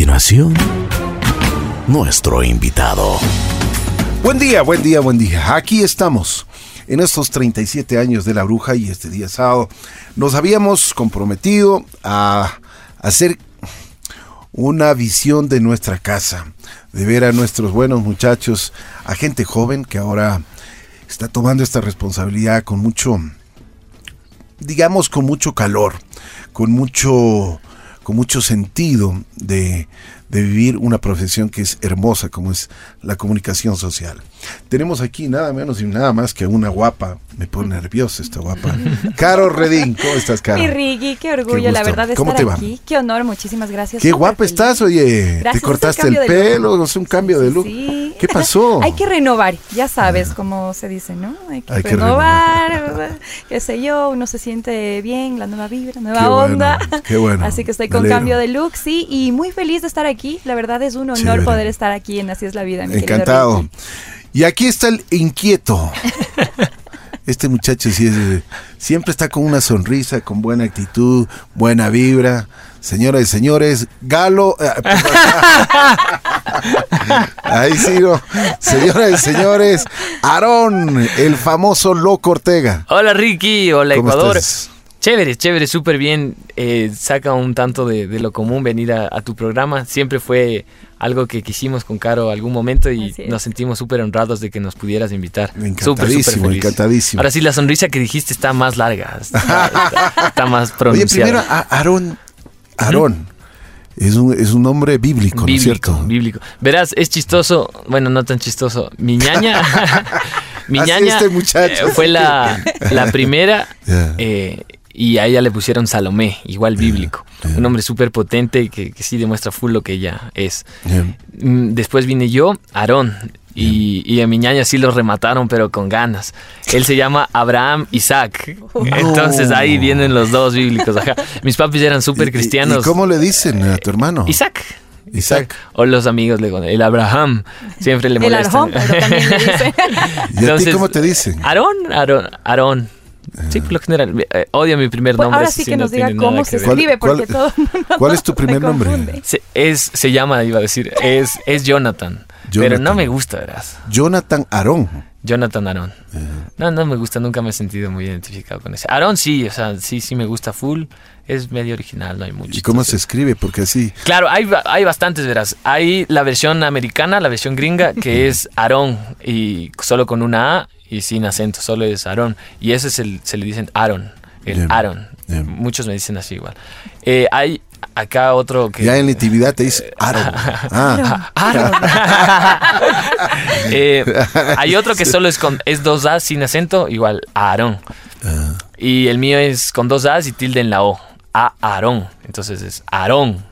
continuación, nuestro invitado. Buen día, buen día, buen día. Aquí estamos en estos 37 años de la bruja y este día sábado nos habíamos comprometido a hacer una visión de nuestra casa, de ver a nuestros buenos muchachos, a gente joven que ahora está tomando esta responsabilidad con mucho, digamos, con mucho calor, con mucho, con mucho sentido de, de vivir una profesión que es hermosa como es la comunicación social. Tenemos aquí nada menos y nada más que una guapa, me pone nerviosa esta guapa, Caro Redín. ¿Cómo estás, Caro? Mi Riggy, qué orgullo, la verdad, de ¿Cómo estar te va? aquí. Qué honor, muchísimas gracias. Qué guapa feliz. estás, oye. Gracias, Te es cortaste el pelo, sé, un cambio de Sí, look. sí. ¿Qué pasó? Hay que renovar, ya sabes cómo se dice, ¿no? Hay que Hay que renovar, qué sé yo, uno se siente bien, la nueva vibra, nueva Qué bueno, onda. qué bueno. Así que estoy con alegro. cambio de look, sí, y muy feliz de estar aquí. La verdad es un honor Chévere. poder estar aquí en Así es la vida, mi querido Encantado. Y aquí está el inquieto. Este muchacho sí es, siempre está con una sonrisa, con buena actitud, buena vibra. Señoras y señores, Galo. eh, Ahí sigo. Señoras y señores, Aarón, el famoso Loco Ortega. Hola Ricky, hola ¿Cómo Ecuador. estás? Chévere, chévere, súper bien. Eh, saca un tanto de, de lo común venir a, a tu programa. Siempre fue algo que quisimos con Caro algún momento y nos sentimos súper honrados de que nos pudieras invitar. Súper, Encantadísimo, súper feliz. encantadísimo. Ahora sí, la sonrisa que dijiste está más larga, está, está- está más Oye, pronunciada. primero, a- Aarón. Aarón. Es un, es un nombre bíblico, ¿no es bíblico, cierto? bíblico. Verás, es chistoso, bueno, no tan chistoso. Mi ñaña, mi ñaña este muchacho. eh, fue la, la primera eh, y a ella le pusieron Salomé, igual bíblico. Un hombre súper potente que, que sí demuestra full lo que ella es. Bien. Mm, Después vine yo, Aarón. Y, y a mi ñaña sí lo remataron, pero con ganas. Él se llama Abraham Isaac. Entonces ahí vienen los dos bíblicos. Ajá. Mis papis eran súper ¿Y- cristianos. ¿Y cómo le dicen a tu hermano? Isaac. Isaac. O los amigos le el Abraham. Siempre le El molestan. arjón, pero también le dice. ¿Y a ti Entonces- cómo te dicen? Aarón, Aarón, Aarón. Sí, por lo general. eh, odio mi primer Pues nombre. ahora sí que no nos diga cómo se ver. ¿Cuál- escribe, porque cuál- todo el mundo cuál es tu primer me nombre? Se- es, se llama, iba a decir, es, es Jonathan, Pero Jonathan. no me gusta, verás. Jonathan Aarón. Jonathan Aarón. No, no me gusta, nunca me he sentido muy identificado con ese. Aarón sí, o sea, sí, sí me gusta full. Es medio original, no hay mucho. ¿Y cómo se escribe? Porque así. Claro, hay, hay bastantes, verás. Hay la versión americana, la versión gringa, que es Aarón y solo con una A y sin acento, solo es Aarón. Y ese es el, se le dicen Aaron, el Aaron. bien. Muchos me dicen así igual. Eh, hay acá otro que... Ya en la intimidad te dice Aarón. Ah. Eh, hay otro que solo es con es dos A sin acento, igual Aarón. ah. Y el mío es con dos A's y tilde en la O. A Aarón. Entonces es Aarón.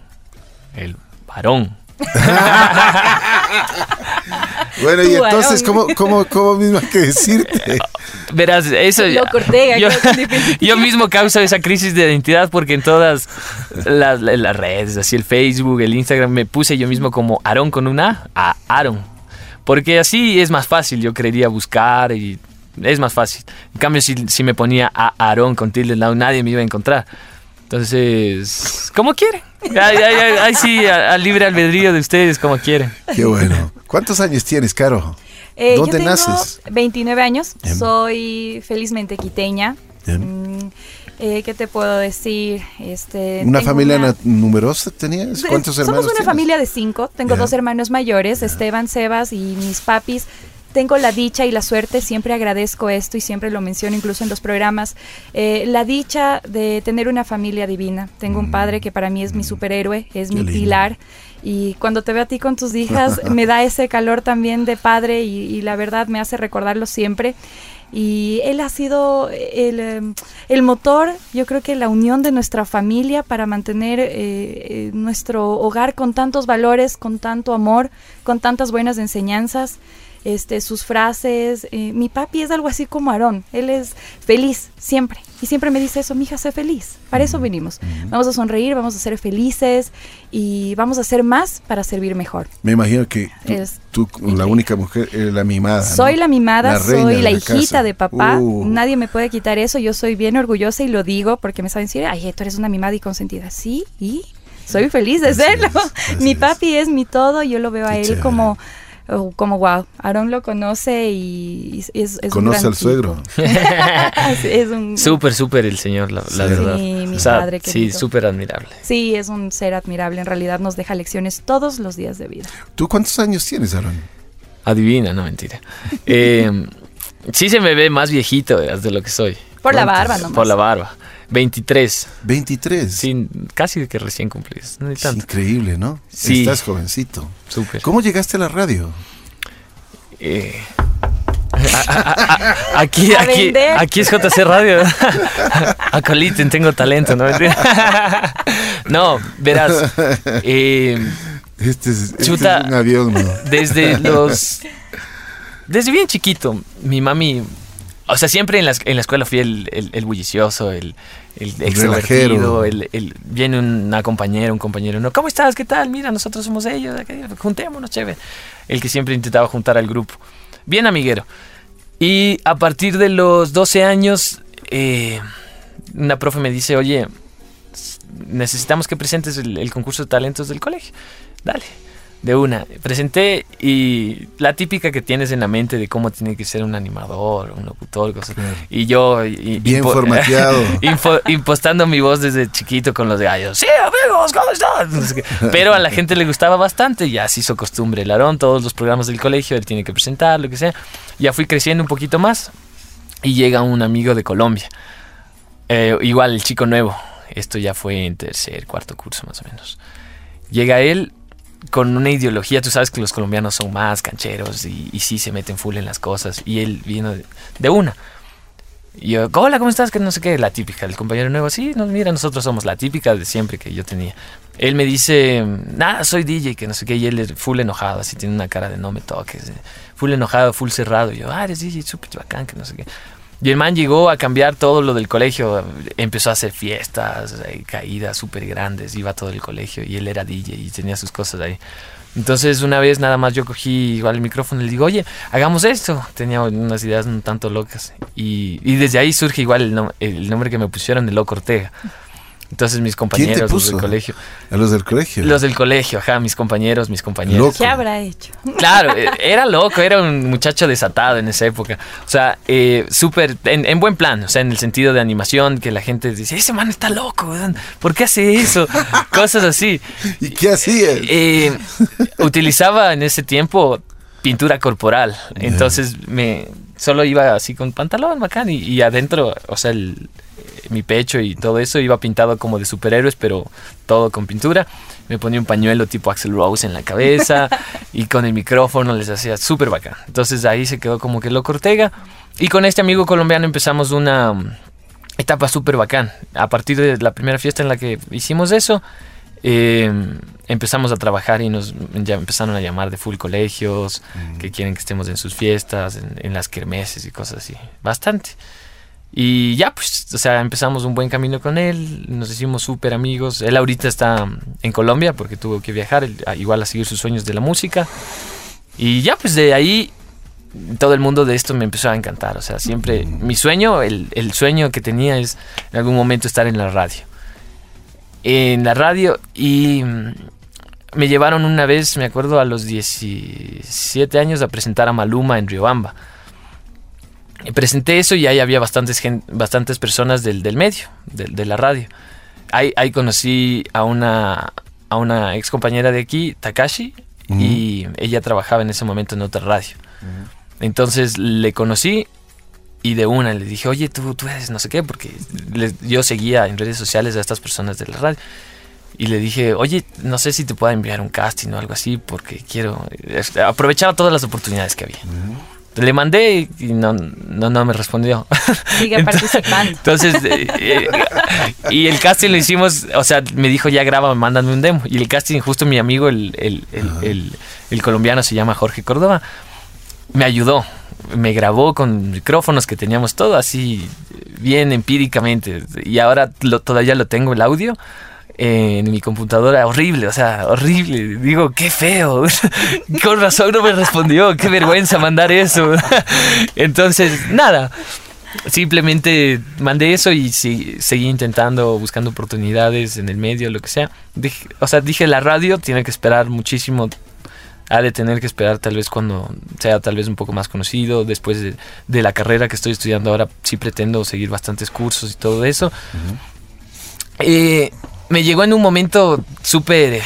El varón. Bueno, y entonces. ¿cómo, cómo, cómo mismo hay que decirte? Verás, eso. Ortega, yo, yo mismo causo esa crisis de identidad porque en todas las, las redes, así el Facebook, el Instagram, me puse yo mismo como Aarón con una A, Aaron. Porque así es más fácil, yo creería buscar y es más fácil. En cambio, si, si me ponía a Aarón con tilde en lado, nadie me iba a encontrar. Entonces, como quieren. Ay, sí, al libre albedrío de ustedes, como quieren. Qué bueno. ¿Cuántos años tienes, Caro? Eh, ¿Dónde yo tengo naces? 29 años, Bien. soy felizmente quiteña. Bien. Mm, eh, ¿Qué te puedo decir? Este, ¿Una familia una- numerosa tenías? ¿Cuántos Somos hermanos una tienes? familia de cinco. Tengo dos hermanos mayores, Esteban, Sebas y mis papis. Tengo la dicha y la suerte, siempre agradezco esto y siempre lo menciono incluso en los programas, eh, la dicha de tener una familia divina. Tengo un padre que para mí es mi superhéroe, es Mm. Qué mi lindo. pilar. Y cuando te veo a ti con tus hijas, me da ese calor también de padre y, y la verdad me hace recordarlo siempre. Y él ha sido el, eh, el motor, yo creo que la unión de nuestra familia para mantener eh, eh, nuestro hogar con tantos valores, con tanto amor, con tantas buenas enseñanzas. Este, sus frases. eh, mi papi es algo así como Aarón. Él es feliz, siempre. Y siempre me dice eso, mija, sé feliz. Para eso venimos. Vamos a sonreír, vamos a ser felices y vamos a hacer más para servir mejor. Me imagino que tú, Es tú, la única mujer, eres la mimada. ¿no? Soy la mimada, La soy la, la hijita casa. de papá. Uh. Nadie me puede quitar eso. Yo soy bien orgullosa y lo digo porque me saben decir, ay, tú eres una mimada y consentida. Sí, y soy feliz de serlo. mi es. papi es mi todo, yo lo veo a Qué él chévere. como, oh, como wow. Aaron lo conoce y es, es un Conoce gran al suegro. es un, Súper, súper el señor, la, la Sí. verdad. Sí, mi O sea, padre sí, súper admirable. Sí, es un ser admirable. En realidad nos deja lecciones todos los días de vida. ¿Tú cuántos años tienes, Aaron? Adivina, no mentira. Eh, sí se me ve más viejito de lo que soy. Por la barba nomás. Por la barba. 23. 23. Sí, casi que recién cumplidos. No Es tanto. increíble, ¿no? Sí. Estás jovencito. Súper. ¿Cómo llegaste a la radio? Eh, a- a- a- a- aquí, A aquí, aquí es JC Radio. Acoliten, tengo talento, ¿no? No, verás. eh, Este es, este Chuta. es un avión, ¿no? desde los. Desde bien chiquito, mi mami. O sea, siempre en la, en la escuela fui el, el- el bullicioso, el, el extrovertido, el, el- viene una compañera, un compañero, no, ¿cómo estás? ¿Qué tal? Mira, nosotros somos ellos, juntémonos, chévere. El que siempre intentaba juntar al grupo. Bien amiguero. Y a partir de los 12 años, eh, una profe me dice, oye, necesitamos que presentes el concurso de talentos del colegio. Dale, de una. Presenté y la típica que tienes en la mente de cómo tiene que ser un animador, un locutor, cosas. Claro. Y yo... y- Bien impo- formateado. info- impostando mi voz desde chiquito con los gallos. Sí, amigos, ¿cómo están? Pero a la gente le gustaba bastante, y ya se hizo costumbre. El Aarón, todos los programas del colegio, él tiene que presentar, lo que sea. Ya fui creciendo un poquito más y llega un amigo de Colombia. Eh, igual, el chico nuevo. Esto ya fue en tercer, cuarto curso más o menos. Llega él con una ideología, tú sabes que los colombianos son más cancheros y, y sí se meten full en las cosas. Y él vino de, de una. Y yo, hola, ¿cómo estás? Que no sé qué, la típica. El compañero nuevo, sí, no, mira, nosotros somos la típica de siempre que yo tenía. Él me dice, nada, soy DJ, que no sé qué, y él es full enojado, así tiene una cara de no me toques. Full enojado, full cerrado. Y yo, ah, eres DJ, súper bacán, que no sé qué. Y el man llegó a cambiar todo lo del colegio, empezó a hacer fiestas, eh, caídas súper grandes, iba todo el colegio y él era DJ y tenía sus cosas ahí. Entonces una vez nada más yo cogí igual el micrófono y le digo, oye, hagamos esto. Tenía unas ideas un tanto locas. Y, y desde ahí surge igual el, nom- el nombre que me pusieron, el Loco Ortega. Entonces mis compañeros los del colegio. A los del colegio. Los del colegio, ajá, mis compañeros, mis compañeros. Loco. ¿Qué habrá hecho? Claro, eh, era loco, era un muchacho desatado en esa época. O sea, eh, súper, en, en buen plan, o sea, en el sentido de animación, que la gente dice, ese man está loco, weón, ¿por qué hace eso? Cosas así. ¿Y qué hacía? Eh, utilizaba en ese tiempo pintura corporal, entonces me solo iba así con pantalón bacán y, y adentro, o sea, el- mi pecho y todo eso iba pintado como de superhéroes, pero todo con pintura. Me ponía un pañuelo tipo Axel Rose en la cabeza y con el micrófono les hacía súper bacán. Entonces ahí se quedó como que loco Ortega. Y con este amigo colombiano empezamos una mm, etapa súper bacán. A partir de la primera fiesta en la que hicimos eso, eh, empezamos a trabajar y nos ya empezaron a llamar de full colegios, que quieren que estemos en sus fiestas, en, en las kermeses y cosas así. Bastante. Y ya, pues, o sea, empezamos un buen camino con él, nos hicimos súper amigos. Él ahorita está en Colombia porque tuvo que viajar, igual a seguir sus sueños de la música. Y ya, pues de ahí todo el mundo de esto me empezó a encantar. O sea, siempre mi sueño, el, el sueño que tenía es en algún momento estar en la radio. En la radio y mm, me llevaron una vez, me acuerdo, a los 17 años a presentar a Maluma en Riobamba. Y presenté eso y ahí había bastantes, gen- bastantes personas del, del medio, del- de, la radio. Ahí, ahí conocí a una, a una ex compañera de aquí, Takashi, y ella trabajaba en ese momento en otra radio. Entonces le conocí y de una le dije, oye, tú, tú eres no sé qué, porque le- yo seguía en redes sociales a estas personas de la radio. Y le dije, oye, no sé si te puedo enviar un casting o algo así, porque quiero aprovechar todas las oportunidades que había. Le mandé y no, no, no me respondió. Sigue Entonces- participando. Entonces, eh, eh, y el casting lo hicimos, o sea, me dijo, ya graba, mándame un demo. Y el casting, justo mi amigo, el, el, el, el- el colombiano, se llama Jorge Córdoba, me ayudó. Me grabó con micrófonos que teníamos todo así, bien empíricamente. Y ahora lo- todavía lo tengo el audio en mi computadora. Horrible, o sea, horrible. Digo, qué feo. Con razón no me respondió. Qué vergüenza mandar eso. Entonces, nada. simplemente mandé eso y sí, seguí intentando, buscando oportunidades en el medio, lo que sea. Dije- o sea, dije, la radio tiene que esperar muchísimo. Ha de tener que esperar tal vez cuando sea tal vez un poco más conocido. Después de, de la carrera que estoy estudiando ahora, sí pretendo seguir bastantes cursos y todo eso. Eh, me llegó en un momento súper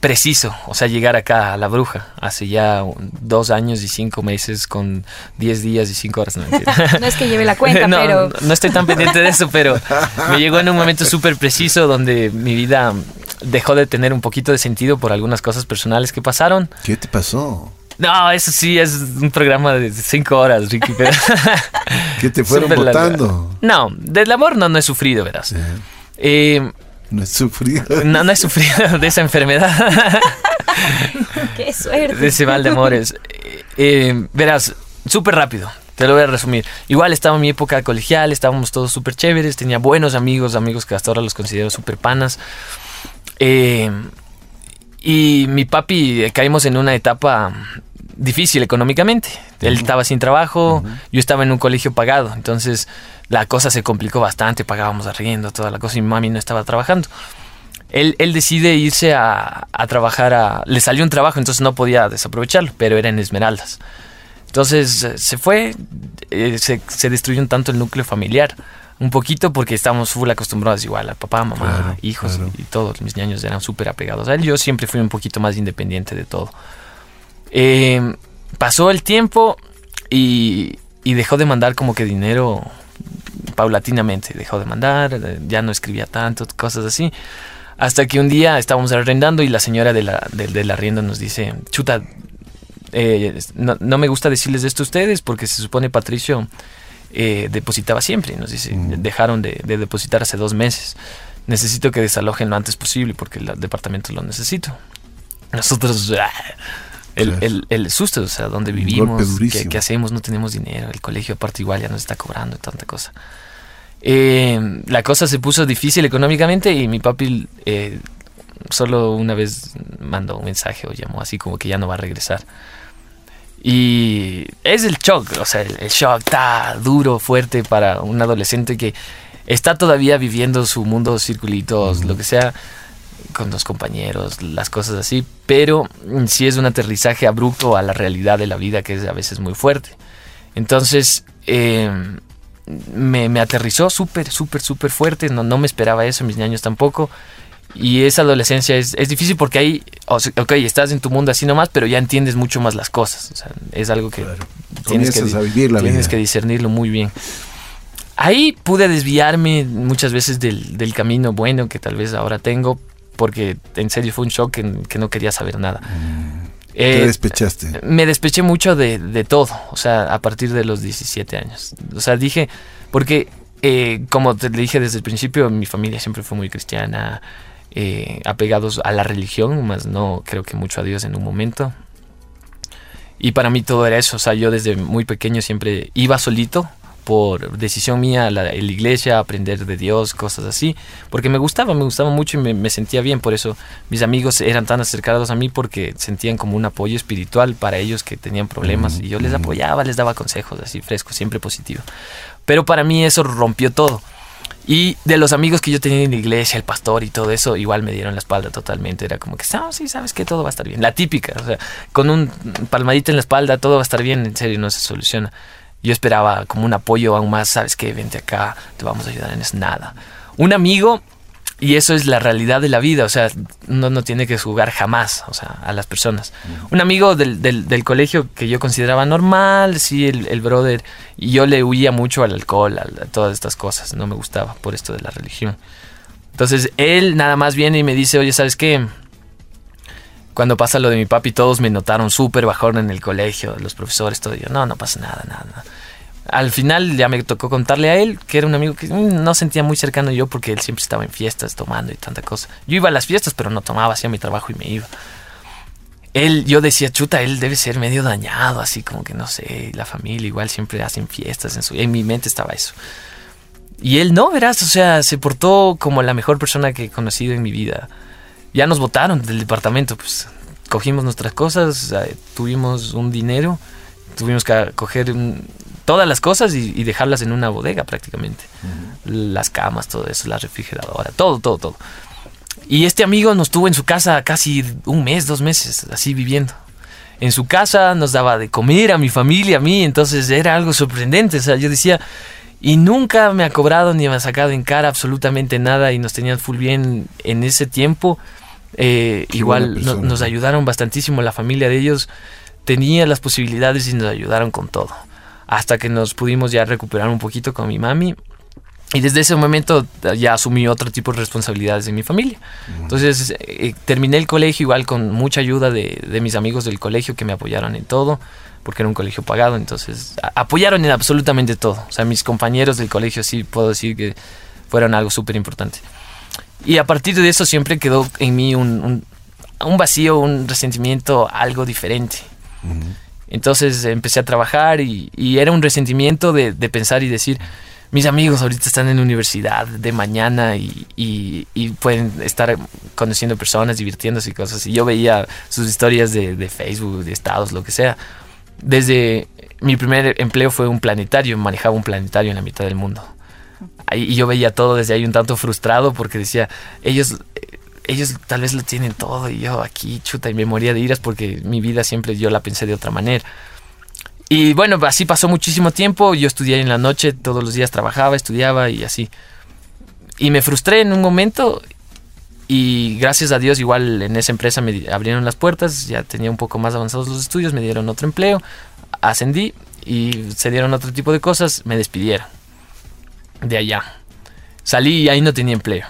preciso, o sea, llegar acá a la bruja, hace ya dos años y cinco meses con diez días y cinco horas. No. No es que lleve la cuenta, no, pero no, no estoy tan pendiente de eso, pero me llegó en un momento súper preciso donde mi vida dejó de tener un poquito de sentido por algunas cosas personales que pasaron. ¿Qué te pasó? No, eso sí es un programa de cinco horas, Ricky, pero... ¿Qué te fueron votando? No, del amor no, no he sufrido, verás. Eh, No he sufrido. no, no he sufrido de esa enfermedad. qué de suerte. ese mal de amores. Eh, eh, verás, súper rápido. Te lo voy a resumir. Igual estaba en mi época colegial, estábamos todos súper chéveres, tenía buenos amigos, amigos que hasta ahora los considero súper panas. Eh, y mi papi eh, caímos en una etapa difícil económicamente. Él estaba sin trabajo, yo estaba en un colegio pagado, entonces la cosa se complicó bastante, pagábamos arriendo, toda la cosa, y mi mami no estaba trabajando. Él, él decide irse a, a trabajar a... Le salió un trabajo, entonces no podía desaprovecharlo, pero era en Esmeraldas. Entonces eh, se fue, eh, se, se destruyó un tanto el núcleo familiar. Un poquito porque estábamos full acostumbrados igual a papá, mamá, Claro, hijos claro. y todos mis ñaños eran súper apegados a él. Yo siempre fui un poquito más independiente de todo. Eh, pasó el tiempo y, y dejó de mandar como que dinero paulatinamente. Dejó de mandar, eh, ya no escribía tanto, cosas así. Hasta que un día estábamos arrendando y la señora de la, del- del arriendo nos dice, chuta, eh, no, no me gusta decirles esto a ustedes porque se supone Patricio eh, depositaba siempre. Nos dice, dejaron de, de depositar hace dos meses. Necesito que desalojen lo antes posible porque el departamento lo necesito. Nosotros, ah, el, el- el susto, o sea, dónde Un vivimos, ¿qué, qué hacemos, no tenemos dinero, el colegio aparte igual ya nos está cobrando y tanta cosa. Eh, la cosa se puso difícil económicamente y mi papi eh, solo una vez mandó un mensaje o llamó así como que ya no va a regresar. Y es el shock, o sea, el, el shock está duro, fuerte para un adolescente que está todavía viviendo su mundo, circulitos, lo que sea, con los compañeros, las cosas así, pero sí es un aterrizaje abrupto a la realidad de la vida que es a veces muy fuerte. Entonces, eh, me, me aterrizó súper, súper, súper fuerte, no, no me esperaba eso, mis niños tampoco. Y esa adolescencia es, es difícil porque ahí, ok, estás en tu mundo así nomás, pero ya entiendes mucho más las cosas. O sea, es algo que tienes, que, vivir la tienes vida. que discernirlo muy bien. Ahí pude desviarme muchas veces del, del camino bueno que tal vez ahora tengo, porque en serio fue un shock que, que no quería saber nada. Te Eh, despechaste. me despeché mucho de, de todo, o sea, a partir de los 17 años. O sea, dije, porque eh, como te dije desde el principio, mi familia siempre fue muy cristiana, eh, apegados a la religión, más no creo que mucho a Dios en un momento. Y para mí todo era eso, o sea, yo desde muy pequeño siempre iba solito por decisión mía la, iglesia, aprender de Dios, cosas así, porque me gustaba, me gustaba mucho y me, me sentía bien, por eso mis amigos eran tan acercados a mí porque sentían como un apoyo espiritual para ellos que tenían problemas y yo les apoyaba, les daba consejos así frescos, siempre positivo. Pero para mí eso rompió todo. Y de los amigos que yo tenía en la iglesia, el pastor y todo eso, igual me dieron la espalda totalmente. Era como que, no, sí, sabes que todo va a estar bien. La típica, o sea, con un palmadito en la espalda, todo va a estar bien, en serio, no se soluciona. Yo esperaba como un apoyo aún más, sabes que vente acá, te vamos a ayudar en eso, nada. Un amigo, y eso es la realidad de la vida, o sea, uno no tiene que jugar jamás, o sea, a las personas. Un amigo del, del, del colegio que yo consideraba normal, sí, el, el brother, y yo le huía mucho al alcohol, a, a todas estas cosas, no me gustaba por esto de la religión. Entonces él nada más viene y me dice, oye, ¿sabes qué? Cuando pasa lo de mi papi, todos me notaron súper bajón en el colegio, los profesores, todo. Yo, no, no pasa nada, nada, nada. Al final ya me tocó contarle a él, que era un amigo que mm, no sentía muy cercano yo porque él siempre estaba en fiestas tomando y tanta cosa. Yo iba a las fiestas, pero no tomaba, hacía mi trabajo y me iba. Él, yo decía, chuta, él debe ser medio dañado, así como que no sé, la familia igual siempre hacen fiestas en su... En mi mente estaba eso. Y él no, verás, o sea, se portó como la mejor persona que he conocido en mi vida. Ya nos votaron del departamento, pues cogimos nuestras cosas, tuvimos un dinero, tuvimos que coger un- todas las cosas y, y dejarlas en una bodega prácticamente. Las camas, todo eso, la refrigeradora, todo, todo, todo. Y este amigo nos tuvo en su casa casi un mes, dos meses, así viviendo. En su casa nos daba de comer a mi familia, a mí, entonces era algo sorprendente. O sea, yo decía, y nunca me ha cobrado ni me ha sacado en cara absolutamente nada y nos tenían full bien en ese tiempo. Eh, igual no- nos ayudaron bastantísimo, la familia de ellos tenía las posibilidades y nos ayudaron con todo. Hasta que nos pudimos ya recuperar un poquito con mi mami. Y desde ese momento ya asumí otro tipo de responsabilidades en mi familia. Entonces eh, terminé el colegio igual con mucha ayuda de, de mis amigos del colegio que me apoyaron en todo, porque era un colegio pagado, entonces a- apoyaron en absolutamente todo. O sea, mis compañeros del colegio sí puedo decir que fueron algo súper importante. Y a partir de eso siempre quedó en mí un, un- un vacío, un resentimiento, algo diferente. Entonces empecé a trabajar y, y era un resentimiento de, de pensar y decir, mis amigos ahorita están en la universidad de mañana y, y- y pueden estar conociendo personas, divirtiéndose y cosas. Y yo veía sus historias de, de Facebook, de estados, lo que sea. Desde mi primer empleo fue un planetario, manejaba un planetario en la mitad del mundo. Y yo veía todo desde ahí un tanto frustrado porque decía, ellos, ellos tal vez lo tienen todo y yo aquí chuta y me moría de iras porque mi vida siempre yo la pensé de otra manera. Y bueno, así pasó muchísimo tiempo, yo estudié en la noche, todos los días trabajaba, estudiaba y así. Y me frustré en un momento y gracias a Dios igual en esa empresa me abrieron las puertas, ya tenía un poco más avanzados los estudios, me dieron otro empleo, ascendí y se dieron otro tipo de cosas, me despidieron de allá. Salí y ahí no tenía empleo.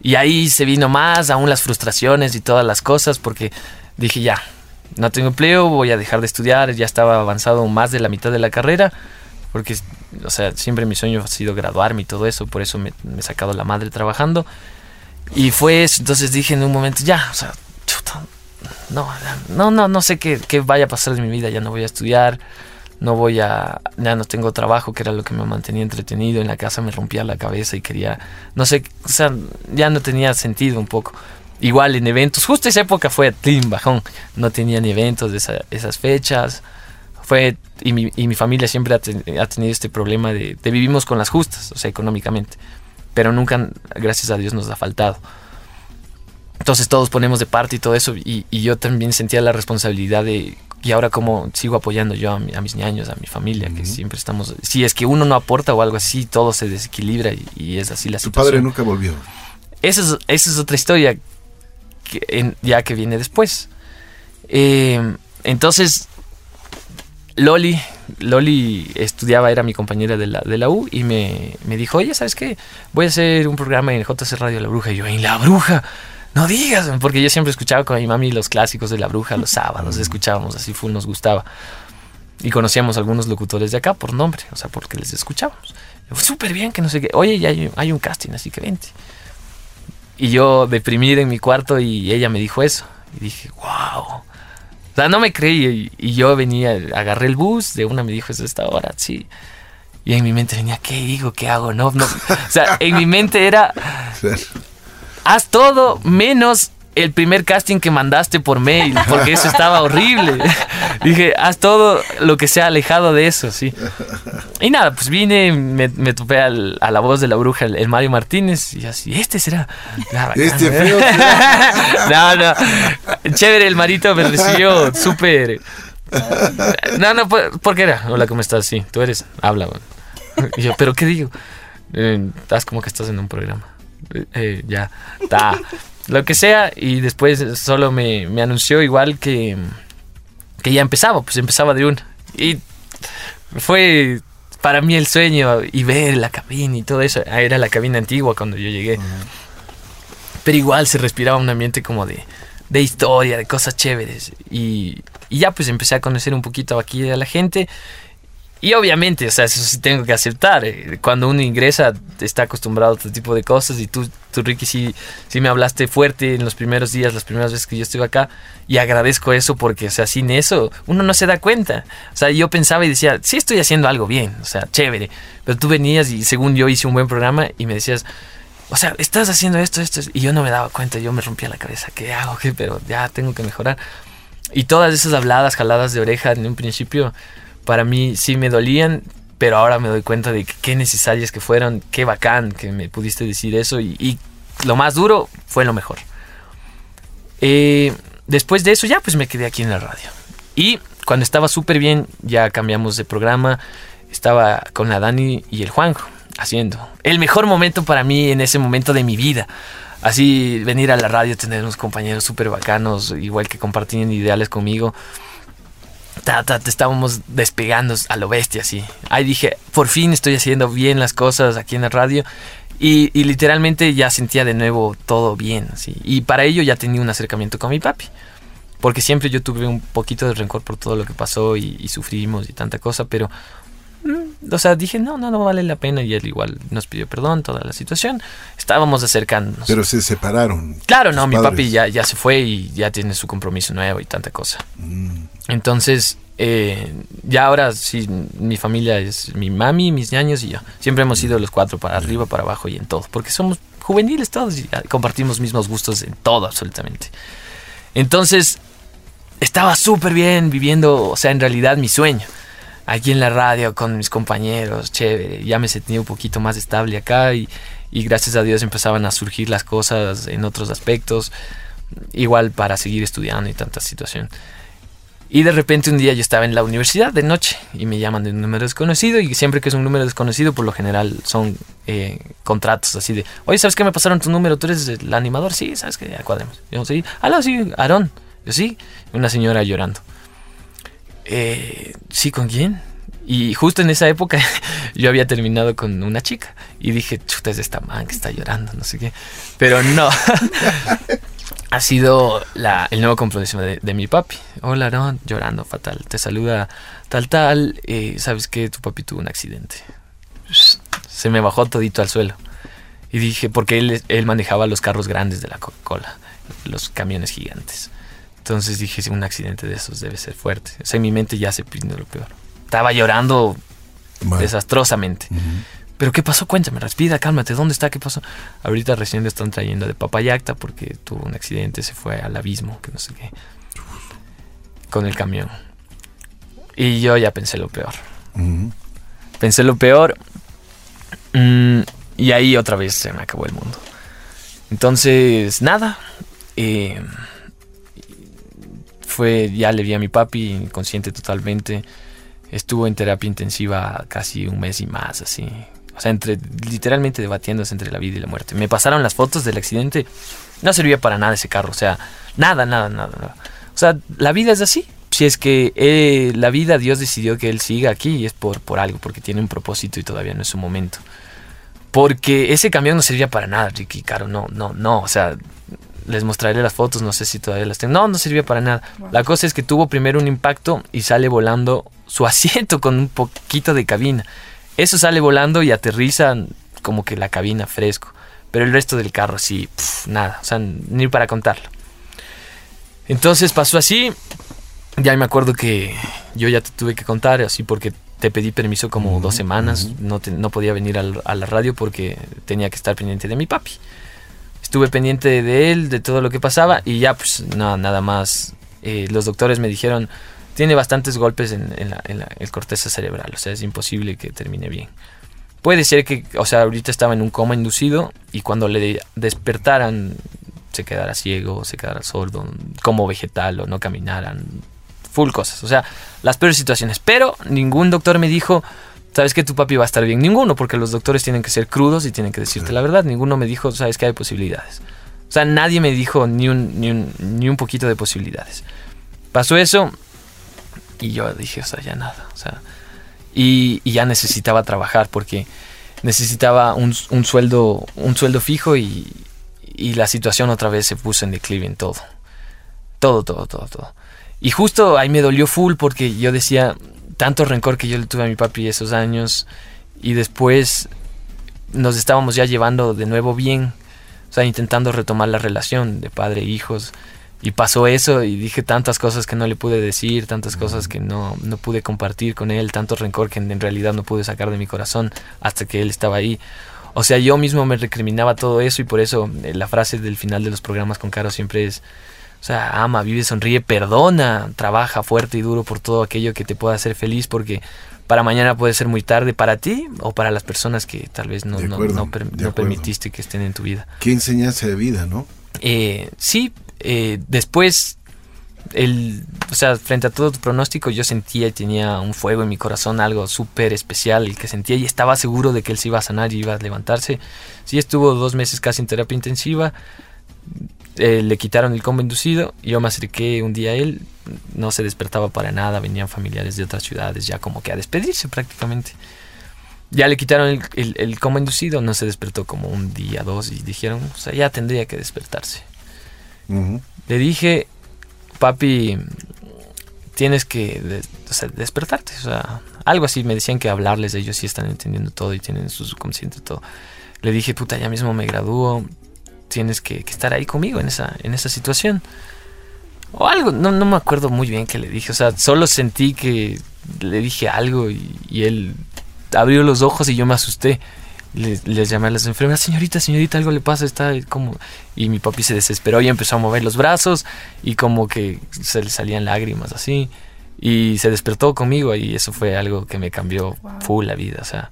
Y ahí se vino más aún las frustraciones y todas las cosas porque dije ya, no tengo empleo, voy a dejar de estudiar, ya estaba avanzado más de la mitad de la carrera, porque, o sea, siempre mi sueño ha sido graduarme y todo eso, por eso me, me he sacado la madre trabajando. Y fue eso, entonces dije en un momento, ya, no, no, no, no sé qué, qué vaya a pasar de mi vida, ya no voy a estudiar, no voy a, ya no tengo trabajo, que era lo que me mantenía entretenido, en la casa me rompía la cabeza y quería, no sé, o sea, ya no tenía sentido un poco. Igual en eventos, justo esa época fue clean bajón, no tenía ni eventos de esa- esas fechas, fue, y mi, y mi familia siempre ha, ten- ha tenido este problema de, de vivimos con las justas, o sea, económicamente, pero nunca, gracias a Dios, nos ha faltado. Entonces todos ponemos de parte y todo eso, y yo también sentía la responsabilidad de, y ahora cómo sigo apoyando yo a, mi- a mis ñaños, a mi familia, que siempre estamos, si es que uno no aporta o algo así, todo se desequilibra y, y es así la Tu situación. padre nunca volvió. Esa es, esa es otra historia que en- ya que viene después. Eh, entonces, Loli, Loli estudiaba, era mi compañera de la, de la U y me, me dijo, oye, ¿sabes qué? Voy a hacer un programa en JC Radio La Bruja. Y yo, ¿en La Bruja? No digas, porque yo siempre escuchaba con mi mami los clásicos de La Bruja los sábados, escuchábamos así full, nos gustaba. Y conocíamos a algunos locutores de acá por nombre, o sea, porque les escuchábamos. Súper bien, que no sé qué. Oye, ya hay, hay un casting, así que vente. Y yo deprimido en mi cuarto y ella me dijo eso. Y dije, wow. O sea, no me creí. Y, y yo venía, agarré el bus, de una me dijo, es esta hora, sí. Y en mi mente venía, ¿qué digo? ¿Qué hago? No, no. O sea, en mi mente era, haz todo menos el primer casting que mandaste por mail, porque eso estaba horrible. Dije, haz todo lo que sea alejado de eso, sí. Y nada, pues vine, me, me topé al- a la voz de la bruja, el, el Mario Martínez, y así, este será. Este feo no, no. Chévere, el marito me recibió súper. No, no, ¿por por qué era? Hola, ¿cómo estás? Sí, tú eres. Habla. Y yo, ¿pero qué digo? Eh, estás como que estás en un programa. Eh, ya, está. Lo que sea, y después solo me, me anunció igual que, que ya empezaba, pues empezaba de una. Y fue para mí el sueño y ver la cabina y todo eso. Ah, Era la cabina antigua cuando yo llegué. Pero igual se respiraba un ambiente como de, de historia, de cosas chéveres. Y, y ya pues empecé a conocer un poquito aquí a la gente. Y obviamente, o sea, eso sí tengo que aceptar. eh, Cuando uno ingresa, está acostumbrado a otro tipo de cosas. Y tú, tú Ricky, sí, sí me hablaste fuerte en los primeros días, las primeras veces que yo estuve acá. Y agradezco eso porque, o sea, sin eso, uno no se da cuenta. O sea, yo pensaba y decía, sí estoy haciendo algo bien, o sea, chévere. Pero tú venías y según yo hice un buen programa y me decías, o sea, estás haciendo esto, esto. Y yo no me daba cuenta, yo me rompía la cabeza. ¿Qué hago? ¿Qué? Pero ya tengo que mejorar. Y todas esas habladas, jaladas de oreja en un principio, para mí sí me dolían, pero ahora me doy cuenta de que qué necesarias que fueron, qué bacán que me pudiste decir eso y, y lo más duro fue lo mejor. Eh, después de eso ya pues me quedé aquí en la radio. Y cuando estaba súper bien ya cambiamos de programa, estaba con la Dani y el Juanjo haciendo. El mejor momento para mí en ese momento de mi vida. Así venir a la radio, tener unos compañeros súper bacanos, igual que compartían ideales conmigo. Te estábamos despegando a lo bestia, así. Ahí dije, por fin estoy haciendo bien las cosas aquí en la radio. Y, literalmente ya sentía de nuevo todo bien, así. Y para ello ya tenía un acercamiento con mi papi. Porque siempre yo tuve un poquito de rencor por todo lo que pasó y sufrimos y tanta cosa, pero mm, o sea, dije, no, no, no vale la pena. Y él igual nos pidió perdón, toda la situación. Estábamos acercándonos. Pero se separaron. claro, no, mi padres. papi ya, ya se fue y ya tiene su compromiso nuevo y tanta cosa. Mm, Entonces, eh, ya ahora sí, mi familia es mi mami, mis ñaños y yo. Siempre hemos ido los cuatro para arriba, para abajo y en todo. Porque somos juveniles todos y ah, compartimos mismos gustos en todo, absolutamente. Entonces, estaba súper bien viviendo, o sea, en realidad mi sueño. Aquí en la radio con mis compañeros, chévere. Ya me sentía un poquito más estable acá y, y gracias a Dios empezaban a surgir las cosas en otros aspectos. Igual para seguir estudiando y tanta situación. Y de repente un día yo estaba en la universidad de noche y me llaman de un número desconocido y siempre que es un número desconocido por lo general son eh, contratos así de, oye, ¿sabes qué me pasaron tu número? ¿Tú eres el animador? Sí, ¿sabes qué? Ya cuadremos. Yo sí, aló, sí, Aarón. Yo sí, una señora llorando. Eh, sí, ¿con quién? Y justo en esa época yo había terminado con una chica y dije, chuta, es esta man que está llorando, no sé qué. Pero no. ha sido la- el nuevo compromiso de, mi papi. Hola, Aaron, llorando fatal. Te saluda tal, tal. eh, ¿Sabes que Tu papi tuvo un accidente. Se me bajó todito al suelo. Y dije, porque él, él manejaba los carros grandes de la Coca-Cola, los camiones gigantes. Entonces dije, "Sí, un accidente de esos debe ser fuerte. O sea, en mi mente ya se pide lo peor. Estaba llorando bueno. desastrosamente. ¿Pero qué pasó? Cuéntame, respira, cálmate, ¿dónde está? ¿Qué pasó? Ahorita recién lo están trayendo de Papayacta porque tuvo un accidente, se fue al abismo, que no sé qué, con el camión. Y yo ya pensé lo peor. Pensé lo peor mm, y ahí otra vez se me acabó el mundo. Entonces, nada. eh, fue, ya le vi a mi papi, inconsciente totalmente. Estuvo en terapia intensiva casi un mes y más, así. O sea, entre, literalmente debatiéndose entre la vida y la muerte. Me pasaron las fotos del accidente. No servía para nada ese carro. O sea, nada, nada, nada. nada. O sea, la vida es así. Si es que eh, la vida, Dios decidió que él siga aquí y es por, por algo, porque tiene un propósito y todavía no es su momento. Porque ese camión no servía para nada, Ricky, Caro, no, no, no. O sea, les mostraré las fotos, no sé si todavía las tengo. No, no servía para nada. La cosa es que tuvo primero un impacto y sale volando su asiento con un poquito de cabina. Eso sale volando y aterriza como que la cabina fresco. Pero el resto del carro sí, pf, nada, o sea, ni para contarlo. Entonces pasó así. Ya me acuerdo que yo ya te tuve que contar, así porque te pedí permiso como dos semanas. no, te- no podía venir al- a la radio porque tenía que estar pendiente de mi papi. Estuve pendiente de él, de todo lo que pasaba y ya pues nada, nada más. Eh, los doctores me dijeron, tiene bastantes golpes en, en la, en la- el corteza cerebral, o sea, es imposible que termine bien. Puede ser que, o sea, ahorita estaba en un coma inducido y cuando le despertaran se quedara ciego, se quedara sordo, como vegetal o no caminaran, full cosas, o sea, las peores situaciones. Pero ningún doctor me dijo, sabes que tu papi va a estar bien, ninguno, porque los doctores tienen que ser crudos y tienen que decirte la verdad. Ninguno me dijo, sabes que hay posibilidades. O sea, nadie me dijo ni un, ni un, ni un poquito de posibilidades. Pasó eso y yo dije, o sea, ya nada, o sea, y, y ya necesitaba trabajar porque necesitaba un, un sueldo un sueldo fijo y, y la situación otra vez se puso en declive en todo. Todo, todo, todo, todo. Y justo ahí me dolió full porque yo decía, tanto rencor que yo le tuve a mi papi esos años y después nos estábamos ya llevando de nuevo bien, o sea, intentando retomar la relación de padre e hijos. Y pasó eso y dije tantas cosas que no le pude decir, tantas cosas que no, no pude compartir con él, tanto rencor que en realidad no pude sacar de mi corazón hasta que él estaba ahí. O sea, yo mismo me recriminaba todo eso y por eso eh, la frase del final de los programas con Caro siempre es, o sea, ama, vive, sonríe, perdona, trabaja fuerte y duro por todo aquello que te pueda hacer feliz porque para mañana puede ser muy tarde para ti o para las personas que tal vez no, no, no per- permitiste que estén en tu vida. Qué enseñanza de vida, ¿no? Eh, sí, eh, después, el, o sea, frente a todo tu pronóstico, yo sentía y tenía un fuego en mi corazón, algo súper especial, el que sentía y estaba seguro de que él se iba a sanar y iba a levantarse. Sí, estuvo dos meses casi en terapia intensiva, eh, le quitaron el combo inducido, yo me acerqué un día a él, no se despertaba para nada, venían familiares de otras ciudades ya como que a despedirse prácticamente. Ya le quitaron el, el, el coma inducido, no se despertó como un día, dos, y dijeron, o sea, ya tendría que despertarse. Le dije, papi, tienes que o sea, despertarte. O sea, algo así. Me decían que hablarles, ellos sí están entendiendo todo y tienen su subconsciente todo. Le dije, puta, ya mismo me gradúo. Tienes que, que estar ahí conmigo en esa, en esa situación. O algo, no, no me acuerdo muy bien qué le dije. O sea, solo sentí que le dije algo y, y él abrió los ojos y yo me asusté. Le- Les llamé a las enfermeras, señorita, señorita, algo le pasa, está como... Y mi papi se desesperó y empezó a mover los brazos y como que se le salían lágrimas así. Y se despertó conmigo y eso fue algo que me cambió Wow. full la vida. O sea,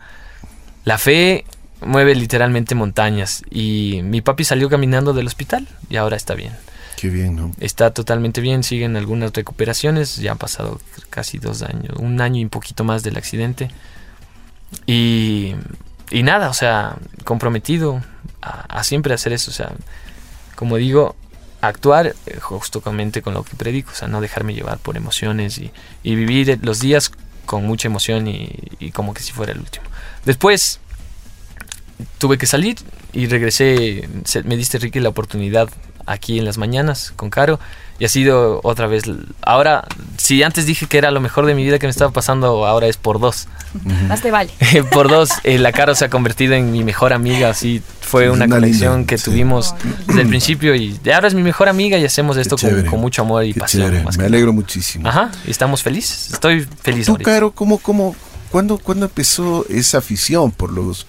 la fe mueve literalmente montañas y mi papi salió caminando del hospital y ahora está bien. Qué bien, ¿no? Está totalmente bien, siguen algunas recuperaciones, ya han pasado casi dos años, un año y un poquito más del accidente. Y, y nada, o sea, comprometido a, a siempre hacer eso, o sea, como digo, actuar justamente con lo que predico, o sea, no dejarme llevar por emociones y, y vivir los días con mucha emoción y, y como que si fuera el último. Después tuve que salir y regresé, se- me diste Ricky la oportunidad aquí en las mañanas con Caro y ha sido otra vez, ahora, si antes dije que era lo mejor de mi vida que me estaba pasando, ahora es por dos. Más te vale. por dos, eh, la Caro se ha convertido en mi mejor amiga, así fue una una conexión linda, que sí. tuvimos Ay, desde el principio y de ahora es mi mejor amiga y hacemos esto con, con mucho amor y Qué pasión. chévere. más Me que alegro muchísimo. nada. Ajá, y estamos felices, estoy feliz Tú, ahorita. Caro, ¿cómo, cómo, cuándo, cuándo empezó esa afición por los,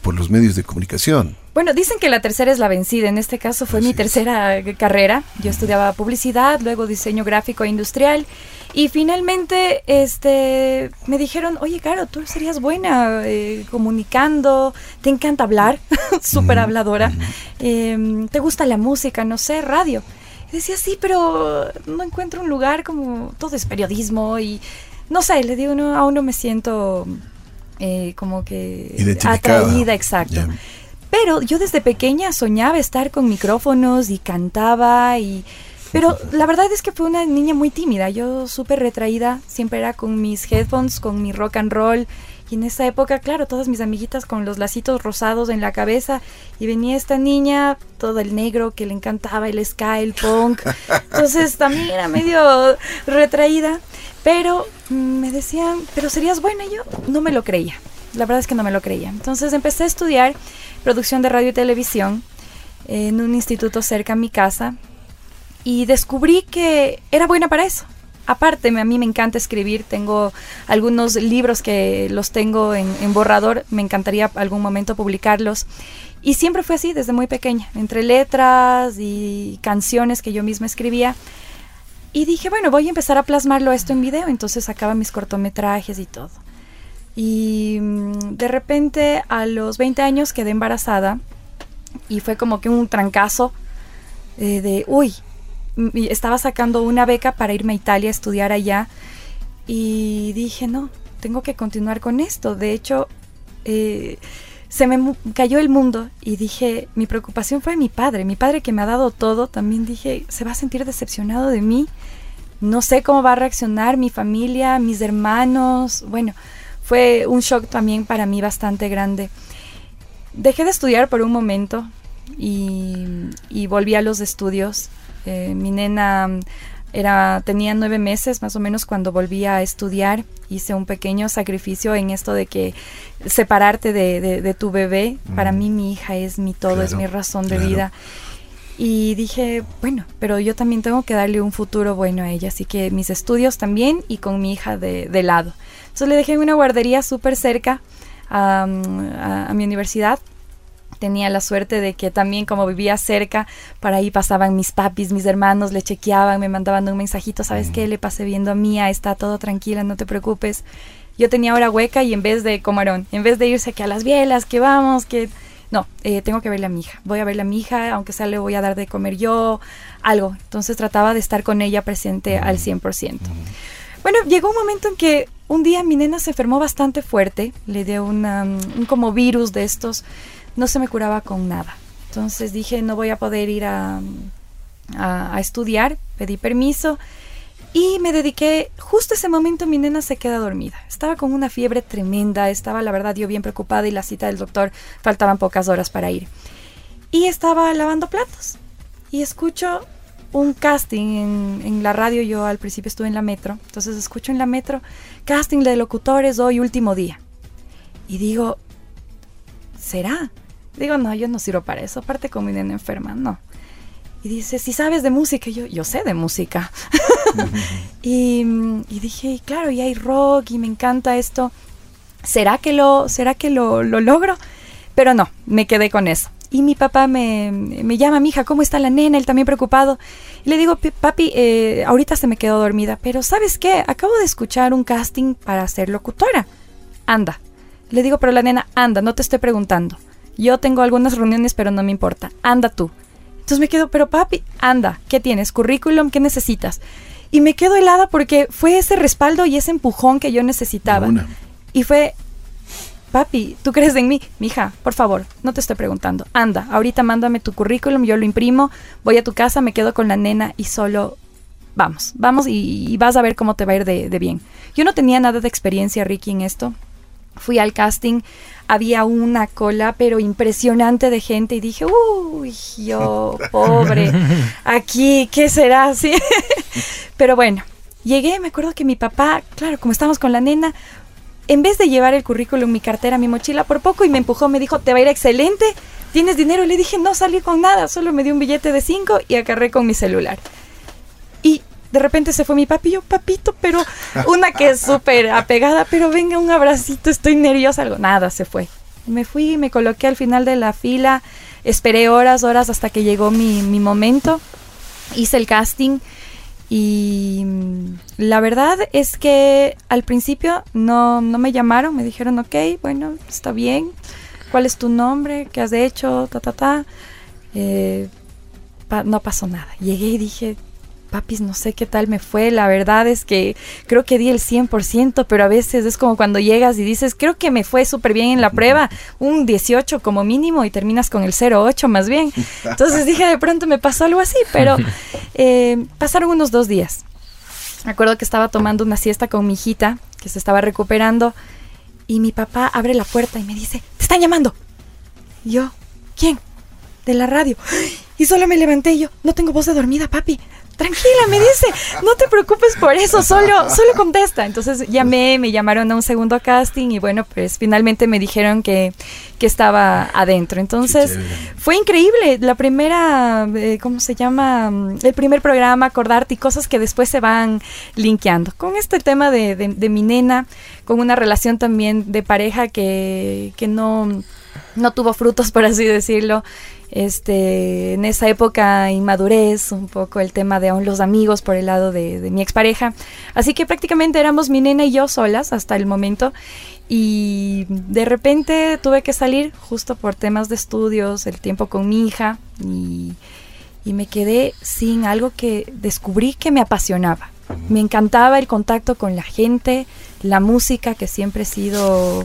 por los medios de comunicación? Bueno, dicen que la tercera es la vencida. En este caso fue Así mi tercera carrera. Yo estudiaba publicidad, luego diseño gráfico e industrial. Y finalmente este, me dijeron, oye, Caro, tú serías buena eh, comunicando, te encanta hablar, súper habladora, eh, te gusta la música, no sé, radio. Y decía, sí, pero no encuentro un lugar como todo es periodismo y no sé, le digo, no, aún no me siento eh, como que atraída, exacto. Pero yo desde pequeña soñaba estar con micrófonos y cantaba y... Pero la verdad es que fue una niña muy tímida, yo súper retraída, siempre era con mis headphones, con mi rock and roll. Y en esa época, claro, todas mis amiguitas con los lacitos rosados en la cabeza. Y venía esta niña, todo el negro que le encantaba el ska, el punk. Entonces también era medio retraída. Pero mm, me decían, pero serías buena. Y yo no me lo creía. La verdad es que no me lo creía. Entonces empecé a estudiar producción de radio y televisión en un instituto cerca a mi casa y descubrí que era buena para eso. Aparte, a mí me encanta escribir, tengo algunos libros que los tengo en, borrador, me encantaría algún momento publicarlos. Y siempre fue así desde muy pequeña, entre letras y canciones que yo misma escribía. Y dije, bueno, voy a empezar a plasmarlo esto en video, entonces sacaba mis cortometrajes y todo. Y mm, de repente a los 20 años quedé embarazada y fue como que un trancazo eh, de, uy, estaba sacando una beca para irme a Italia a estudiar allá y dije, no, tengo que continuar con esto. De hecho, eh, se me cayó el mundo y dije, mi preocupación fue mi padre, mi padre que me ha dado todo, también dije, se va a sentir decepcionado de mí, no sé cómo va a reaccionar mi familia, mis hermanos, bueno, fue un shock también para mí bastante grande. Dejé de estudiar por un momento y, y volví a los estudios. Eh, mi nena mm, era, tenía nueve meses más o menos cuando volví a estudiar. Hice un pequeño sacrificio en esto de que separarte de, de- de tu bebé. Para Mm. mí mi hija es mi todo, es mi razón de claro. vida. Y dije, bueno, pero yo también tengo que darle un futuro bueno a ella, así que mis estudios también y con mi hija de, de lado. Entonces le dejé en una guardería súper cerca a, a- a mi universidad. Tenía la suerte de que también como vivía cerca, para ahí pasaban mis papis, mis hermanos, le chequeaban, me mandaban un mensajito, ¿sabes qué? Le pasé viendo a Mía, está todo tranquila, no te preocupes. Yo tenía hora hueca y en vez de comarón, en vez de irse que a las bielas, que vamos, que... No, eh, tengo que verle a mi hija. Voy a verle a mi hija, aunque sea le voy a dar de comer yo, algo. Entonces trataba de estar con ella presente al 100%. Bueno, llegó un momento en que un día mi nena se enfermó bastante fuerte, le dio una, un como virus de estos, no se me curaba con nada. Entonces dije, no voy a poder ir a, a, estudiar, pedí permiso y me dediqué, justo ese momento mi nena se queda dormida. Estaba con una fiebre tremenda, estaba la verdad yo bien preocupada y la cita del doctor faltaban pocas horas para ir. Y estaba lavando platos y escucho un casting en, en, la radio, yo al principio estuve en la metro, entonces escucho en la metro casting de locutores hoy último día. Y digo, ¿será? Digo, no, yo no sirvo para eso, aparte con mi nena enferma, no. Y dice, si sabes de música, y yo, yo sé de música. y, y, dije, claro, y hay rock y me encanta esto. ¿Será que lo, será que lo, lo logro? Pero no, me quedé con eso. Y mi papá me, me llama, mi hija, ¿cómo está la nena? Él también preocupado. Y le digo, papi, eh, ahorita se me quedó dormida, pero ¿sabes qué? Acabo de escuchar un casting para ser locutora. Anda. Le digo, pero la nena, anda, no te estoy preguntando. Yo tengo algunas reuniones, pero no me importa. Anda tú. Entonces me quedo, pero papi, anda, ¿qué tienes? ¿Currículum? ¿Qué necesitas? Y me quedo helada porque fue ese respaldo y ese empujón que yo necesitaba. Y fue, papi, ¿tú crees en mí? Mija, por favor, no te estoy preguntando. Anda, ahorita mándame tu currículum, yo lo imprimo, voy a tu casa, me quedo con la nena y solo vamos, vamos y, vas a ver cómo te va a ir de, de, bien. Yo no tenía nada de experiencia, Ricky, en esto. Fui al casting, había una cola, pero impresionante de gente y dije, uy, yo, pobre, aquí, ¿qué será? Sí. pero bueno, llegué, me acuerdo que mi papá, claro, como estábamos con la nena, en vez de llevar el currículum, mi cartera, mi mochila, por poco y me empujó, me dijo, te va a ir excelente, tienes dinero. Le dije, no salí con nada, solo me dio un billete de cinco y acarré con mi celular. Y de repente se fue mi papi, yo, papito, pero una que es súper apegada, pero venga un abracito, estoy nerviosa, algo, nada, se fue. Me fui, me coloqué al final de la fila, esperé horas, horas hasta que llegó mi, mi momento, hice el casting y la verdad es que al principio no, no me llamaron, me dijeron, ok, bueno, está bien, ¿cuál es tu nombre? ¿Qué has hecho? Ta, ta, ta. Eh, no pasó nada. Llegué y dije, papis, no sé qué tal me fue. La verdad es que creo que di el 100%, pero a veces es como cuando llegas y dices, creo que me fue súper bien en la prueba, un 18 como mínimo y terminas con el 0,8 más bien. Entonces dije, de pronto me pasó algo así, pero eh, pasaron unos dos días. Me acuerdo que estaba tomando una siesta con mi hijita, que se estaba recuperando, y mi papá abre la puerta y me dice, te están llamando. yo, ¿quién? De la radio. Y solo me levanté y yo, no tengo voz de dormida, papi tranquila, me dice, no te preocupes por eso, solo, solo contesta. Entonces llamé, me llamaron a un segundo casting y bueno, pues finalmente me dijeron que, que estaba adentro. Entonces fue increíble. La primera, eh, ¿cómo se llama? El primer programa, acordarte y cosas que después se van linkeando. Con este tema de, de, mi nena, con una relación también de pareja que, que no, no tuvo frutos, por así decirlo este, en esa época inmadurez, un poco el tema de aún los amigos por el lado de, de mi expareja. Así que prácticamente éramos mi nena y yo solas hasta el momento. Y de repente tuve que salir justo por temas de estudios, el tiempo con mi hija y, y me quedé sin algo que descubrí que me apasionaba. Me encantaba el contacto con la gente, la música, que siempre he sido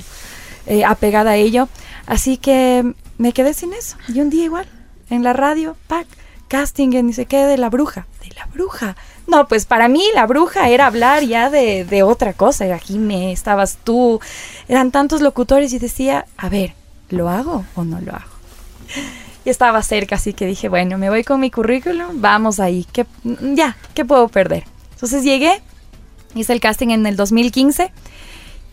eh, apegada a ello. Así que me quedé sin eso. Y un día igual, en la radio, pack, casting en se qué de la bruja. De la bruja. No, pues para mí la bruja era hablar ya de, de otra cosa. Era me estabas tú. Eran tantos locutores y decía, a ver, ¿lo hago o no lo hago? Y estaba cerca, así que dije, bueno, me voy con mi currículum, vamos ahí. ¿Qué, ya, ¿qué puedo perder? Entonces llegué, hice el casting en el 2015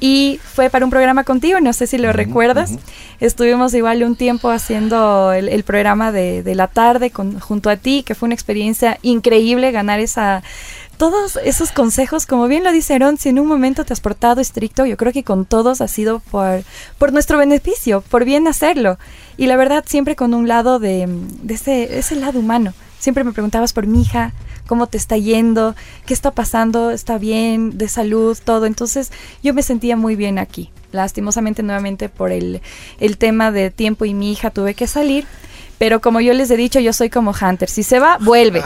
y fue para un programa contigo, no sé si lo recuerdas. Estuvimos igual un tiempo haciendo el, programa de, la tarde con, junto a ti, que fue una experiencia increíble ganar esa todos esos consejos, como bien lo dice Aaron, si en un momento te has portado estricto, yo creo que con todos ha sido por, por nuestro beneficio, por bien hacerlo. Y la verdad, siempre con un lado de, de ese, ese lado humano. Siempre me preguntabas por mi hija, cómo te está yendo, qué está pasando, está bien, de salud, todo. Entonces yo me sentía muy bien aquí. Lastimosamente nuevamente por el, el tema de tiempo y mi hija tuve que salir. Pero como yo les he dicho, yo soy como Hunter. Si se va, vuelve.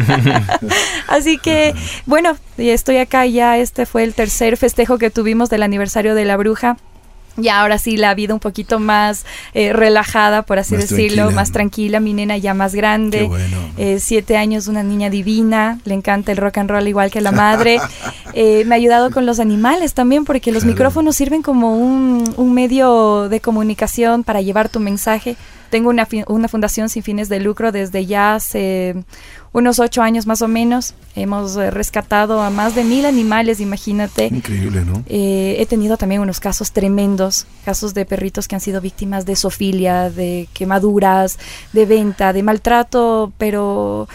Así que, bueno, estoy acá ya. Este fue el tercer festejo que tuvimos del aniversario de la bruja. Y ahora sí, la vida un poquito más eh, relajada, por así Más decirlo, tranquila. más tranquila. Mi nena ya más grande, Qué bueno. eh, siete años, una niña divina, le encanta el rock and roll igual que la madre. Eh, me ha ayudado con los animales también, porque los Claro. micrófonos sirven como un, un medio de comunicación para llevar tu mensaje. Tengo una, una fundación sin fines de lucro desde ya hace unos ocho años más o menos. Hemos eh, rescatado a más de mil animales, imagínate. Increíble, ¿no? Eh, he tenido también unos casos tremendos, casos de perritos que han sido víctimas de sofilia, de quemaduras, de venta, de maltrato, pero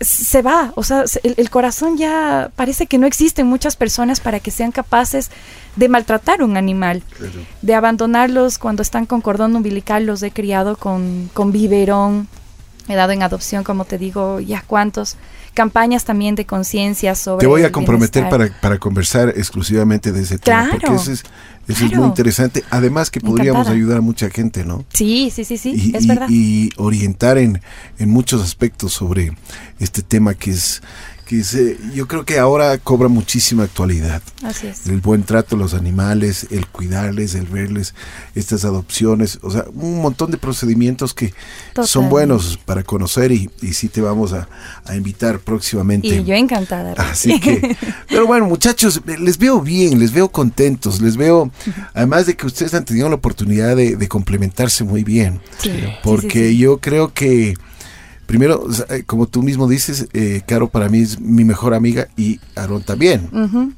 se va, o sea, se- el, el corazón ya parece que no existen muchas personas para que sean capaces de maltratar un animal, Claro. de abandonarlos cuando están con cordón umbilical, los he criado con, con biberón, he dado en adopción, como te digo, ya cuántos, campañas también de conciencia sobre... Te voy a comprometer para, para conversar exclusivamente de ese tema, Claro, porque ese es, ese es claro. muy interesante. Además que podríamos Encantada. ayudar a mucha gente, ¿no? Sí, sí, sí, sí, y, es y- verdad. y orientar en, en muchos aspectos sobre este tema que es que yo creo que ahora cobra muchísima actualidad. Así es. El buen trato a los animales, el cuidarles, el verles, estas adopciones, o sea, un montón de procedimientos que son buenos para conocer y, y sí te vamos a, a invitar próximamente. Y yo encantada. Así que, pero bueno, muchachos, les veo bien, les veo contentos, les veo, además de que ustedes han tenido la oportunidad de, de complementarse muy bien, Sí, sí, porque sí, sí. yo creo que, primero, eh, como tú mismo dices, eh, Caro para mí es mi mejor amiga y Aaron también. Ujú.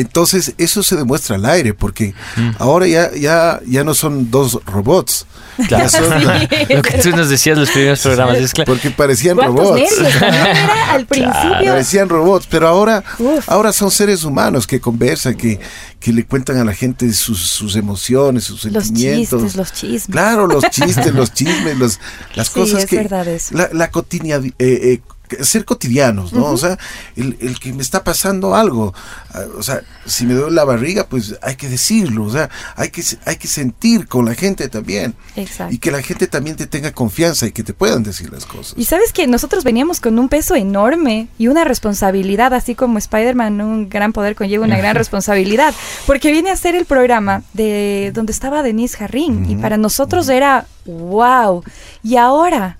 Entonces, eso se demuestra al aire, porque ahora ya, ya, ya no son dos robots, ya son, Lo que tú nos decías en los primeros programas, es claro. porque parecían ¿Cuántos robots. nervios? también era al principio. Parecían robots, pero ahora, Uf. ahora son seres humanos que conversan, que, que le cuentan a la gente sus, sus emociones, sus Los sentimientos. chistes, los chismes. Claro, los chistes, los chismes, los, las Sí, cosas es que... verdad eso. La, la cotidia- eh, eh, ser cotidianos, ¿no? O sea, el, el que me está pasando algo, ah, o sea, si me duele la barriga, pues hay que decirlo, o sea, hay que, hay que sentir con la gente también. Exacto. Y que la gente también te tenga confianza y que te puedan decir las cosas. Y sabes que nosotros veníamos con un peso enorme y una responsabilidad, así como Spider-Man, un gran poder conlleva una gran responsabilidad, porque viene a ser el programa de donde estaba Denise Jarrín y para nosotros era wow. Y ahora,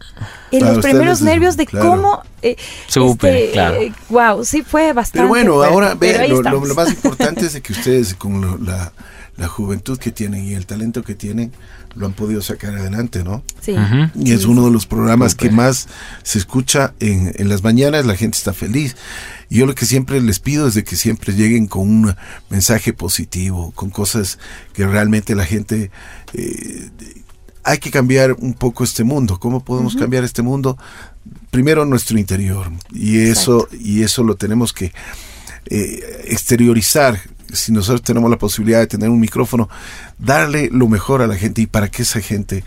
en los primeros nervios de claro. cómo... eh, Súper, claro. wow, sí fue bastante. Pero bueno, fuerte, ahora ve, lo, lo- estamos. lo más importante es de que ustedes con lo- la, la juventud que tienen y el talento que tienen lo han podido sacar adelante, ¿no? Sí. Y es Sí, uno de los programas que más se escucha en, en las mañanas, la gente está feliz. Y yo lo que siempre les pido es de que siempre lleguen con un mensaje positivo, con cosas que realmente la gente... eh, hay que cambiar un poco este mundo. ¿Cómo podemos cambiar este mundo? Primero nuestro interior. Y eso, y eso lo tenemos que eh, exteriorizar. Si nosotros tenemos la posibilidad de tener un micrófono, darle lo mejor a la gente y para que esa gente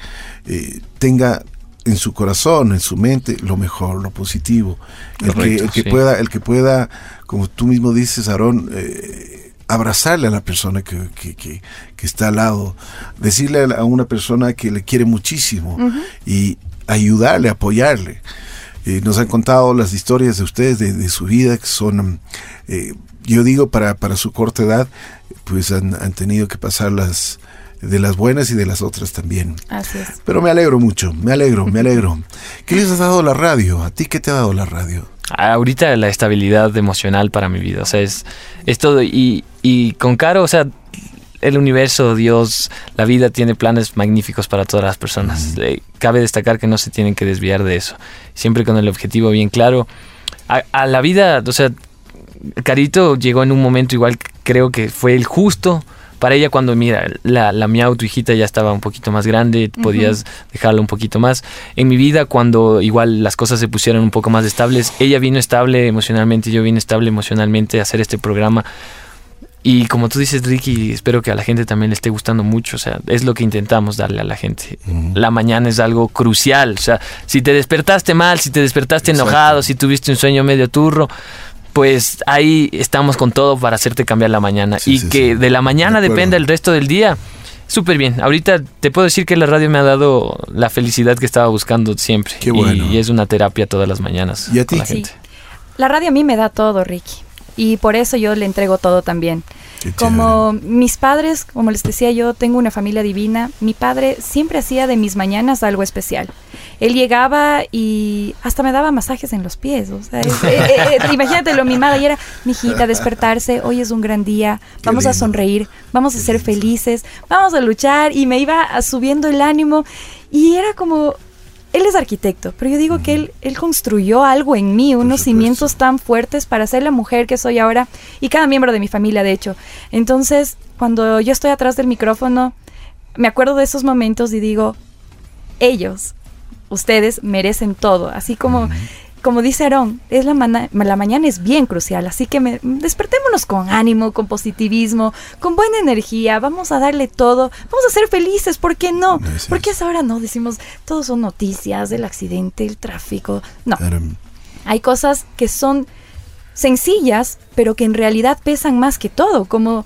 eh, tenga en su corazón, en su mente, lo mejor, lo positivo. El que, Correcto, el que sí. pueda, el que pueda, como tú mismo dices, Aarón, eh, abrazarle a la persona que, que, que- que está al lado, decirle a una persona que le quiere muchísimo y ayudarle, apoyarle. Eh, nos han contado las historias de ustedes, de, de su vida, que son, eh, yo digo, para, para su corta edad, pues han, han tenido que pasar las de las buenas y de las otras también. Así es. Pero me alegro mucho, me alegro, me alegro. ¿Qué les ha dado la radio? ¿A ti qué te ha dado la radio? Ahorita la estabilidad emocional para mi vida, o sea, es, es todo. Y, y con Caro, o sea, el universo, Dios, la vida tiene planes magníficos para todas las personas. Eh, cabe destacar que no se tienen que desviar de eso. Siempre con el objetivo bien claro. A, a la vida, o sea, Carito llegó en un momento igual, creo que fue el justo para ella cuando, mira, la, la Miau, tu hijita, ya estaba un poquito más grande, podías dejarla un poquito más. En mi vida, cuando igual las cosas se pusieron un poco más estables, ella vino estable emocionalmente, yo vine estable emocionalmente a hacer este programa. Y como tú dices, Ricky, espero que a la gente también le esté gustando mucho. O sea, es lo que intentamos darle a la gente. La mañana es algo crucial. O sea, si te despertaste mal, si te despertaste Exacto. enojado, si tuviste un sueño medio turro, pues ahí estamos con todo para hacerte cambiar la mañana. Sí, y sí, que sí. de la mañana De dependa el resto del día. Súper bien. Ahorita te puedo decir que la radio me ha dado la felicidad que estaba buscando siempre. Qué bueno. Y, es una terapia todas las mañanas. ¿Y a con ti? la Sí. gente. La radio a mí me da todo, Ricky. Y por eso yo le entrego todo también. Qué Como mis padres, como les decía yo, tengo una familia divina. Mi padre siempre hacía de mis mañanas algo especial. Él llegaba y hasta me daba masajes en los pies. O sea, es- eh, eh, eh, imagínate lo mimada y era, mijita, despertarse, hoy es un gran día, vamos a sonreír, vamos a ser felices, vamos a luchar. Y me iba subiendo el ánimo y era como, él es arquitecto, pero yo digo que él, él construyó algo en mí, unos cimientos tan fuertes para ser la mujer que soy ahora y cada miembro de mi familia, de hecho. Entonces, cuando yo estoy atrás del micrófono, me acuerdo de esos momentos y digo, ellos, ustedes merecen todo, así como... Como dice Aarón, es la, mana- la mañana es bien crucial, así que me- despertémonos con ánimo, con positivismo, con buena energía, vamos a darle todo, vamos a ser felices, ¿por qué no? Es. Porque es ahora no, decimos, todos son noticias del accidente, el tráfico, no, hay cosas que son sencillas, pero que en realidad pesan más que todo, como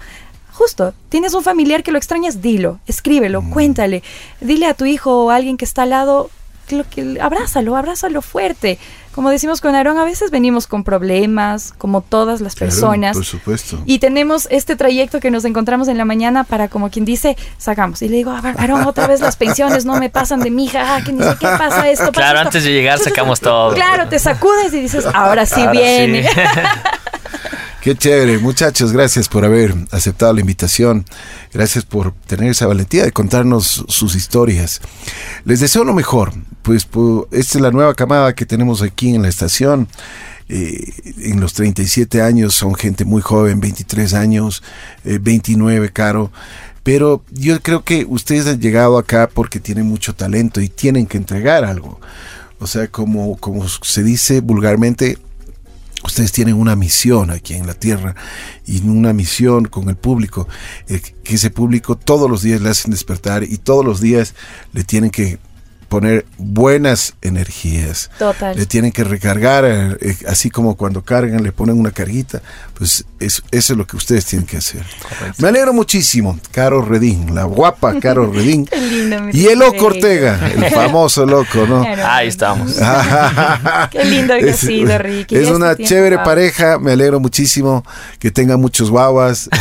justo, tienes un familiar que lo extrañas, dilo, escríbelo, cuéntale, dile a tu hijo o a alguien que está al lado, que lo que abrázalo, abrázalo fuerte. Como decimos con Aarón, a veces venimos con problemas, como todas las claro, personas. por supuesto. Y tenemos este trayecto que nos encontramos en la mañana para, como quien dice, sacamos. Y le digo, a ver, Aarón, otra vez las pensiones no me pasan de mi hija, ah, que ni sé qué pasa esto. pasa Claro, esto". antes de llegar sacamos todo. Claro, te sacudes y dices, ahora sí Ahora viene. sí. Qué chévere, muchachos, gracias por haber aceptado la invitación. Gracias por tener esa valentía de contarnos sus historias. Les deseo lo mejor, pues pu- esta es la nueva camada que tenemos aquí en la estación. Eh, en los 37 años son gente muy joven, 23 años, eh, 29, Caro. Pero yo creo que ustedes han llegado acá porque tienen mucho talento y tienen que entregar algo. O sea, como, como se dice vulgarmente, ustedes tienen una misión aquí en la tierra y una misión con el público, eh, que ese público todos los días le hacen despertar y todos los días le tienen que poner buenas energías. Total. Le tienen que recargar, eh, eh, así como cuando cargan le ponen una carguita, pues es- eso es lo que ustedes tienen que hacer. Me alegro muchísimo, Caro Redín, la guapa Caro Redín. Qué lindo, mi y el loco. Ortega, el famoso loco, ¿no? Claro. Ahí estamos. Qué lindo que ha sido, Ricky. Es una chévere pareja, me alegro muchísimo que tengan muchos guaguas.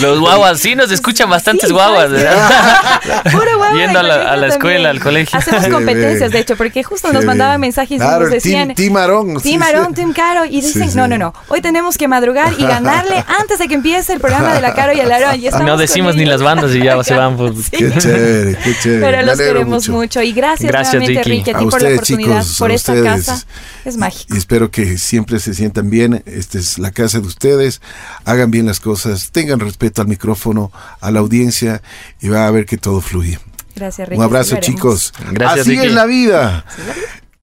Los guaguas, sí, nos escuchan bastantes Sí, guaguas. ¿verdad? Puro guagua Yendo a la- a la escuela, al colegio. Hacemos Qué competencias, bien. de hecho, porque justo Qué nos mandaban bien. mensajes y Claro, nos decían... team Aarón, sí, Team sí. Aarón, Team Caro. Y dicen, Sí, sí. no, no, no. Hoy tenemos que madrugar y ganarle antes de que empiece el programa de la Caro y el Aarón. Y No decimos ni las bandas y ya se van. por- Sí. Qué chévere, qué chévere. Pero me los queremos mucho. Y gracias, Gracias, nuevamente, Ricky. A A ti por la ustedes, oportunidad, chicos, por esta casa. Es mágico. Y espero que siempre se sientan bien. Esta es la casa de ustedes. Hagan bien las cosas. Tengan respeto al micrófono, a la audiencia y va a ver que todo fluye. Gracias, Ricky. Un abrazo, chicos. Gracias, Así Ricky. es la vida.